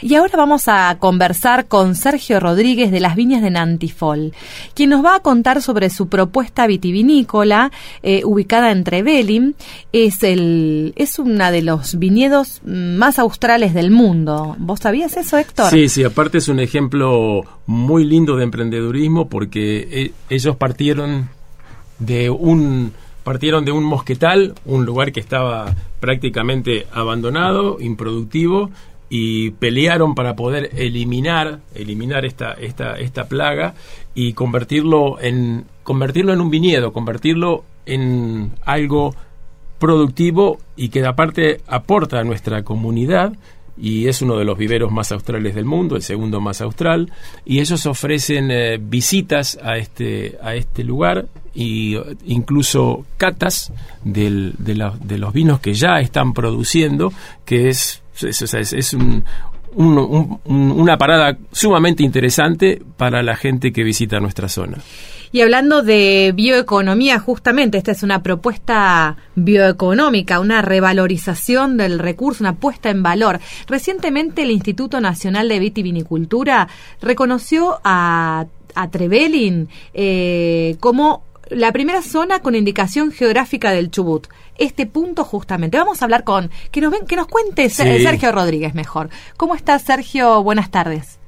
Y ahora vamos a conversar con Sergio Rodríguez de las Viñas de Nantifol, quien nos va a contar sobre su propuesta vitivinícola eh, ubicada en Trevelin. Es, el, es una de los viñedos más australes del mundo. ¿Vos sabías eso, Héctor? Sí, sí, aparte es un ejemplo muy lindo de emprendedurismo porque eh, ellos partieron de un partieron de un mosquetal, un lugar que estaba prácticamente abandonado, improductivo, y pelearon para poder eliminar eliminar esta esta esta plaga y convertirlo en convertirlo en un viñedo convertirlo en algo productivo y que aparte aporta a nuestra comunidad y es uno de los viveros más australes del mundo, el segundo más austral, y ellos ofrecen eh, visitas a este, a este lugar y incluso catas del, de, de los vinos que ya están produciendo, que es es, una parada sumamente interesante para la gente que visita nuestra zona. Y hablando de bioeconomía, justamente, esta es una propuesta bioeconómica, una revalorización del recurso, una puesta en valor. Recientemente el Instituto Nacional de Vitivinicultura reconoció a, a Trevelin eh, como la primera zona con indicación geográfica del Chubut. Este punto justamente. Vamos a hablar con, que nos, ven, que nos cuente Sergio Rodríguez mejor. ¿Cómo está Sergio? Buenas tardes.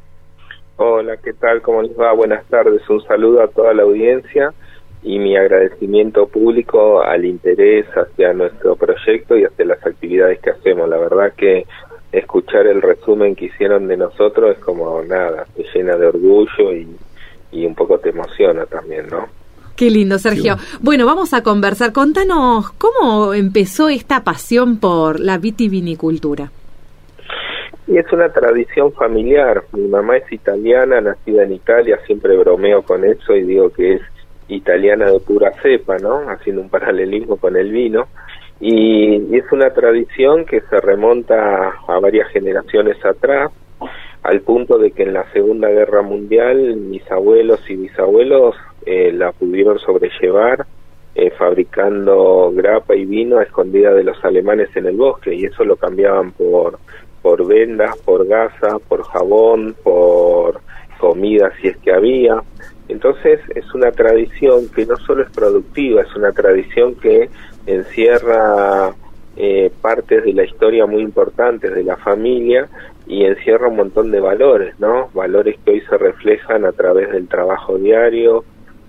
Hola, ¿qué tal? ¿Cómo les va? Buenas tardes. Un saludo a toda la audiencia y mi agradecimiento público al interés hacia nuestro proyecto y hacia las actividades que hacemos. La verdad que escuchar el resumen que hicieron de nosotros es como nada, te llena de orgullo y, y un poco te emociona también, ¿no? Qué lindo, Sergio. Bueno, vamos a conversar. Contanos, ¿cómo empezó esta pasión por la vitivinicultura? Y es una tradición familiar. Mi mamá es italiana, nacida en Italia, siempre bromeo con eso y digo que es italiana de pura cepa, ¿no? Haciendo un paralelismo con el vino. Y, es una tradición que se remonta a varias generaciones atrás, al punto de que en la Segunda Guerra Mundial mis abuelos y bisabuelos eh, la pudieron sobrellevar eh, fabricando grapa y vino a escondida de los alemanes en el bosque y eso lo cambiaban por por vendas, por gasa, por jabón, por comida si es que había. Entonces es una tradición que no solo es productiva, es una tradición que encierra eh, partes de la historia muy importantes de la familia y encierra un montón de valores, ¿no? Valores que hoy se reflejan a través del trabajo diario,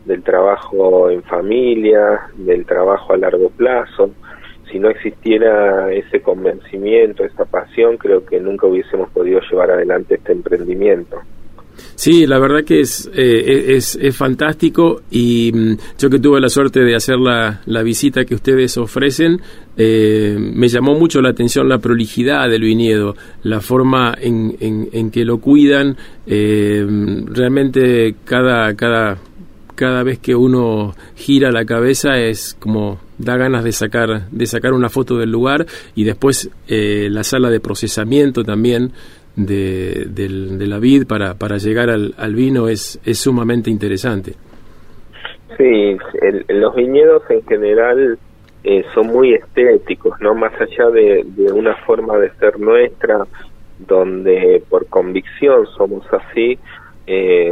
del trabajo en familia, del trabajo a largo plazo. Si no existiera ese convencimiento, esa pasión, creo que nunca hubiésemos podido llevar adelante este emprendimiento. Sí, la verdad que es, eh, es, es, fantástico y mm, yo que tuve la suerte de hacer la, la visita que ustedes ofrecen, eh, me llamó mucho la atención la prolijidad del viñedo, la forma en, en, en que lo cuidan, eh, realmente cada, cada cada vez que uno gira la cabeza es como da ganas de sacar de sacar una foto del lugar y después eh, la sala de procesamiento también de, la vid para, para llegar al, vino es, es sumamente interesante. Sí, los viñedos en general eh, son muy estéticos, no más allá de, de una forma de ser nuestra, donde por convicción somos así, eh,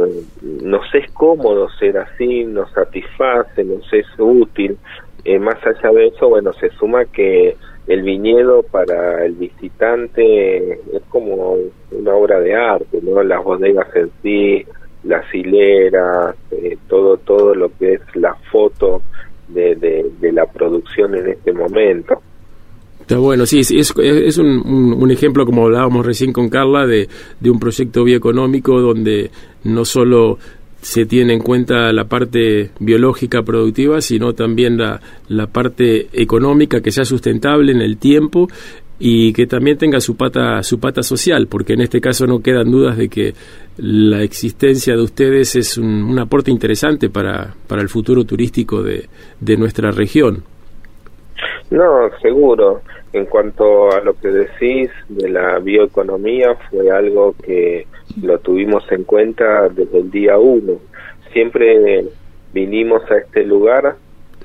nos es cómodo ser así, nos satisface, nos es útil. Eh, más allá de eso, bueno, se suma que el viñedo para el visitante es como una obra de arte, ¿no? Las bodegas en sí, las hileras, eh, todo, todo lo que es la foto de, de la producción en este momento bueno, sí, es, es un, ejemplo, como hablábamos recién con Carla, de, un proyecto bioeconómico donde no solo se tiene en cuenta la parte biológica productiva, sino también la, la parte económica que sea sustentable en el tiempo y que también tenga su pata su pata social, porque en este caso no quedan dudas de que la existencia de ustedes es un, un aporte interesante para, para el futuro turístico de, de nuestra región. No, seguro. En cuanto a lo que decís de la bioeconomía, fue algo que lo tuvimos en cuenta desde el día uno. Siempre vinimos a este lugar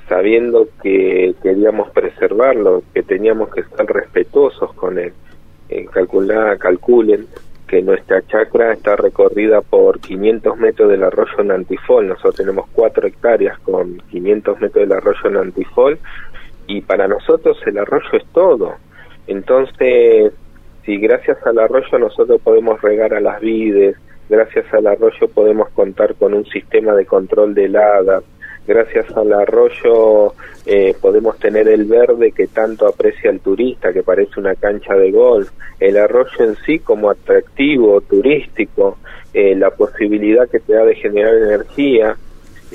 sabiendo que queríamos preservarlo, que teníamos que estar respetuosos con él. Eh, calcular, calculen que nuestra chacra está recorrida por 500 metros del arroyo Nantifol. Nosotros tenemos 4 hectáreas con 500 metros del arroyo Nantifol y para nosotros el arroyo es todo. Entonces, si gracias al arroyo nosotros podemos regar a las vides, gracias al arroyo podemos contar con un sistema de control de heladas, gracias al arroyo eh, podemos tener el verde que tanto aprecia el turista, que parece una cancha de golf, el arroyo en sí como atractivo turístico, eh, la posibilidad que te da de generar energía,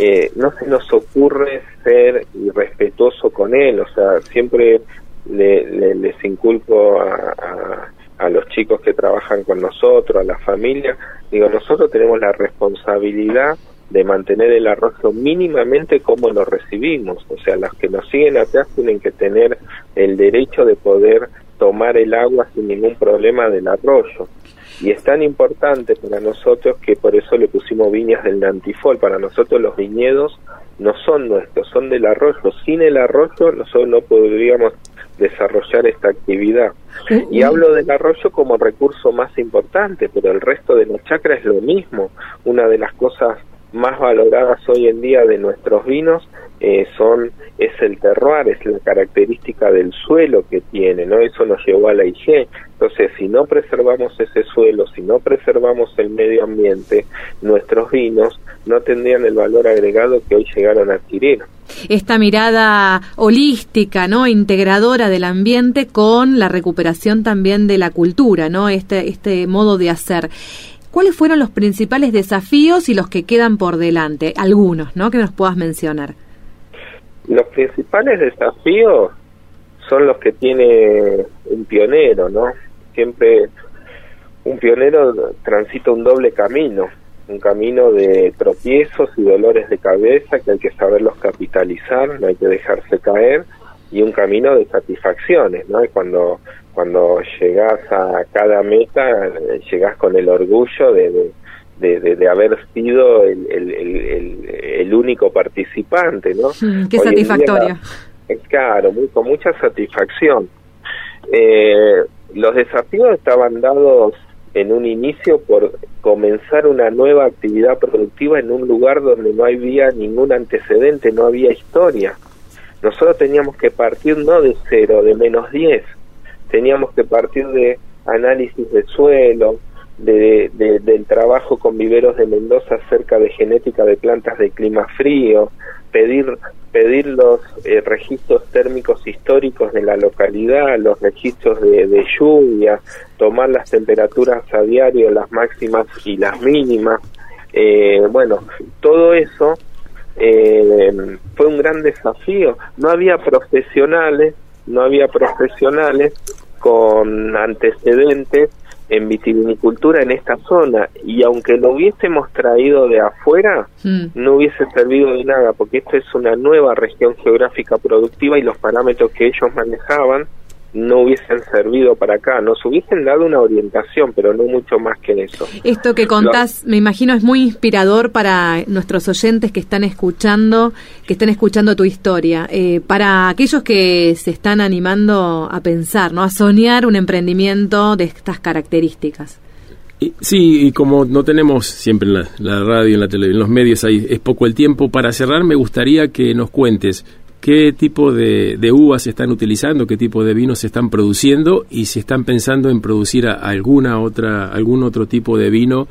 eh, no se nos ocurre ser irrespetuoso con él, o sea, siempre le, les inculco a, a los chicos que trabajan con nosotros, a la familia, digo, nosotros tenemos la responsabilidad de mantener el arroyo mínimamente como lo recibimos. O sea, los que nos siguen atrás tienen que tener el derecho de poder tomar el agua sin ningún problema del arroyo. Y es tan importante para nosotros que por eso le pusimos viñas del Nantifol. Para nosotros los viñedos no son nuestros, son del arroyo. Sin el arroyo nosotros no podríamos desarrollar esta actividad. Y hablo del arroyo como recurso más importante, pero el resto de los chacras es lo mismo. Una de las cosas más valoradas hoy en día de nuestros vinos eh, son es el terroir, es la característica del suelo que tiene, ¿no? Eso nos llevó a la IG. Entonces, si no preservamos ese suelo, si no preservamos el medio ambiente, nuestros vinos no tendrían el valor agregado que hoy llegaron a adquirir. Esta mirada holística, ¿no? integradora del ambiente con la recuperación también de la cultura, ¿no? Este este modo de hacer. ¿Cuáles fueron los principales desafíos y los que quedan por delante? Algunos, ¿no? Que nos puedas mencionar. Los principales desafíos son los que tiene un pionero, ¿no? Siempre un pionero transita un doble camino, un camino de tropiezos y dolores de cabeza que hay que saberlos capitalizar, no hay que dejarse caer, y un camino de satisfacciones, ¿no? Cuando cuando llegas a cada meta, llegas con el orgullo de, de, haber sido el, el, el, único participante, ¿no? qué satisfactoria. Es claro, muy, con mucha satisfacción. Eh, los desafíos estaban dados en un inicio por comenzar una nueva actividad productiva en un lugar donde no había ningún antecedente, no había historia. Nosotros teníamos que partir no de cero, de menos diez teníamos que partir de análisis de suelo, de, del trabajo con viveros de Mendoza acerca de genética de plantas de clima frío, pedir, pedir los eh, registros térmicos históricos de la localidad, los registros de, lluvia, tomar las temperaturas a diario, las máximas y las mínimas. Eh, bueno, todo eso eh, fue un gran desafío. No había profesionales no había profesionales con antecedentes en vitivinicultura en esta zona y aunque lo hubiésemos traído de afuera mm. no hubiese servido de nada porque esto es una nueva región geográfica productiva y los parámetros que ellos manejaban no hubiesen servido para acá, nos hubiesen dado una orientación, pero no mucho más que eso. Esto que contás, me imagino, es muy inspirador para nuestros oyentes que están escuchando, que están escuchando tu historia, eh, para aquellos que se están animando a pensar, no, a soñar un emprendimiento de estas características. Sí, y como no tenemos siempre en la, radio, en la televisión, en los medios, ahí es poco el tiempo. Para cerrar, me gustaría que nos cuentes qué tipo de, uvas están utilizando, qué tipo de vinos se están produciendo y si están pensando en producir alguna otra, algún otro tipo de vino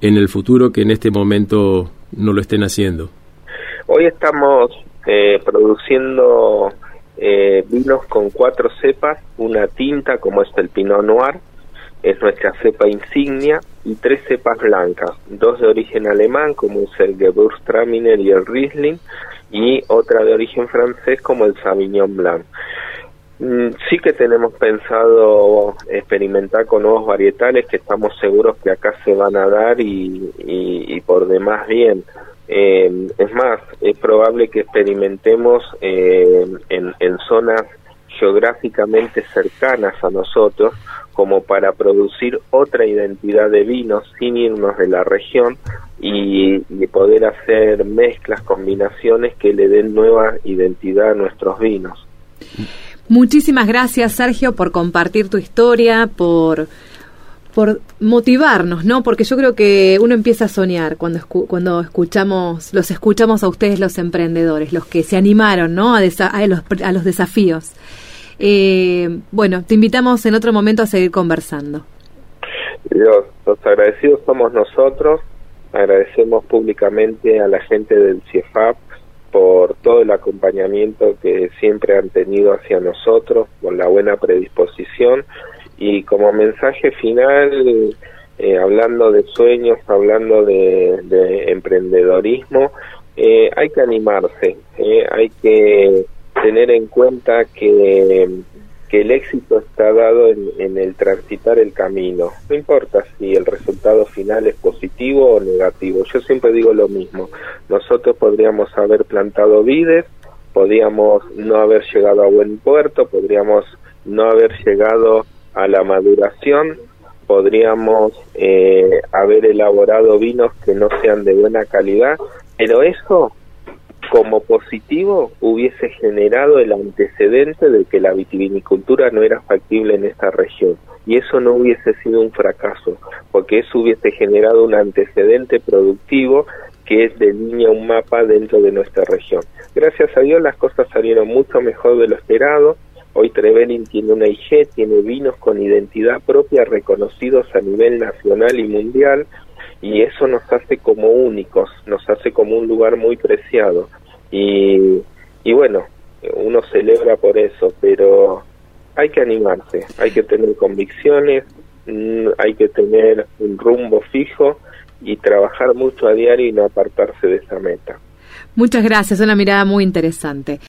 en el futuro que en este momento no lo estén haciendo. Hoy estamos eh, produciendo eh, vinos con cuatro cepas, una tinta como es el Pinot Noir, es nuestra cepa insignia, y tres cepas blancas, dos de origen alemán como es el Gewürztraminer y el Riesling, y otra de origen francés como el Sauvignon Blanc. Mm, sí que tenemos pensado experimentar con nuevos varietales que estamos seguros que acá se van a dar y, por demás bien. Eh, es más, es probable que experimentemos eh, en, en zonas geográficamente cercanas a nosotros como para producir otra identidad de vinos sin irnos de la región y, poder hacer mezclas, combinaciones que le den nueva identidad a nuestros vinos. Muchísimas gracias Sergio por compartir tu historia, por por motivarnos, ¿no? Porque yo creo que uno empieza a soñar cuando cuando escuchamos, los escuchamos a ustedes los emprendedores, los que se animaron, ¿no? A, a, los, a los, desafíos. Eh, bueno, te invitamos en otro momento a seguir conversando. Los, los agradecidos somos nosotros, agradecemos públicamente a la gente del CIEFAP por todo el acompañamiento que siempre han tenido hacia nosotros, por la buena predisposición. Y como mensaje final, eh, hablando de sueños, hablando de, emprendedorismo, eh, hay que animarse, eh, hay que tener en cuenta que, que el éxito está dado en, en, el transitar el camino. No importa si el resultado final es positivo o negativo. Yo siempre digo lo mismo. Nosotros podríamos haber plantado vides, podríamos no haber llegado a buen puerto, podríamos no haber llegado a la maduración podríamos eh, haber elaborado vinos que no sean de buena calidad, pero eso como positivo hubiese generado el antecedente de que la vitivinicultura no era factible en esta región. Y eso no hubiese sido un fracaso porque eso hubiese generado un antecedente productivo que es de línea un mapa dentro de nuestra región. Gracias a Dios las cosas salieron mucho mejor de lo esperado, Hoy Trevelin tiene una IG, tiene vinos con identidad propia reconocidos a nivel nacional y mundial y eso nos hace como únicos, nos hace como un lugar muy preciado. Y, y bueno, uno celebra por eso, pero hay que animarse, hay que tener convicciones, mm, hay que tener un rumbo fijo y trabajar mucho a diario y no apartarse de esa meta. Muchas gracias, una mirada muy interesante.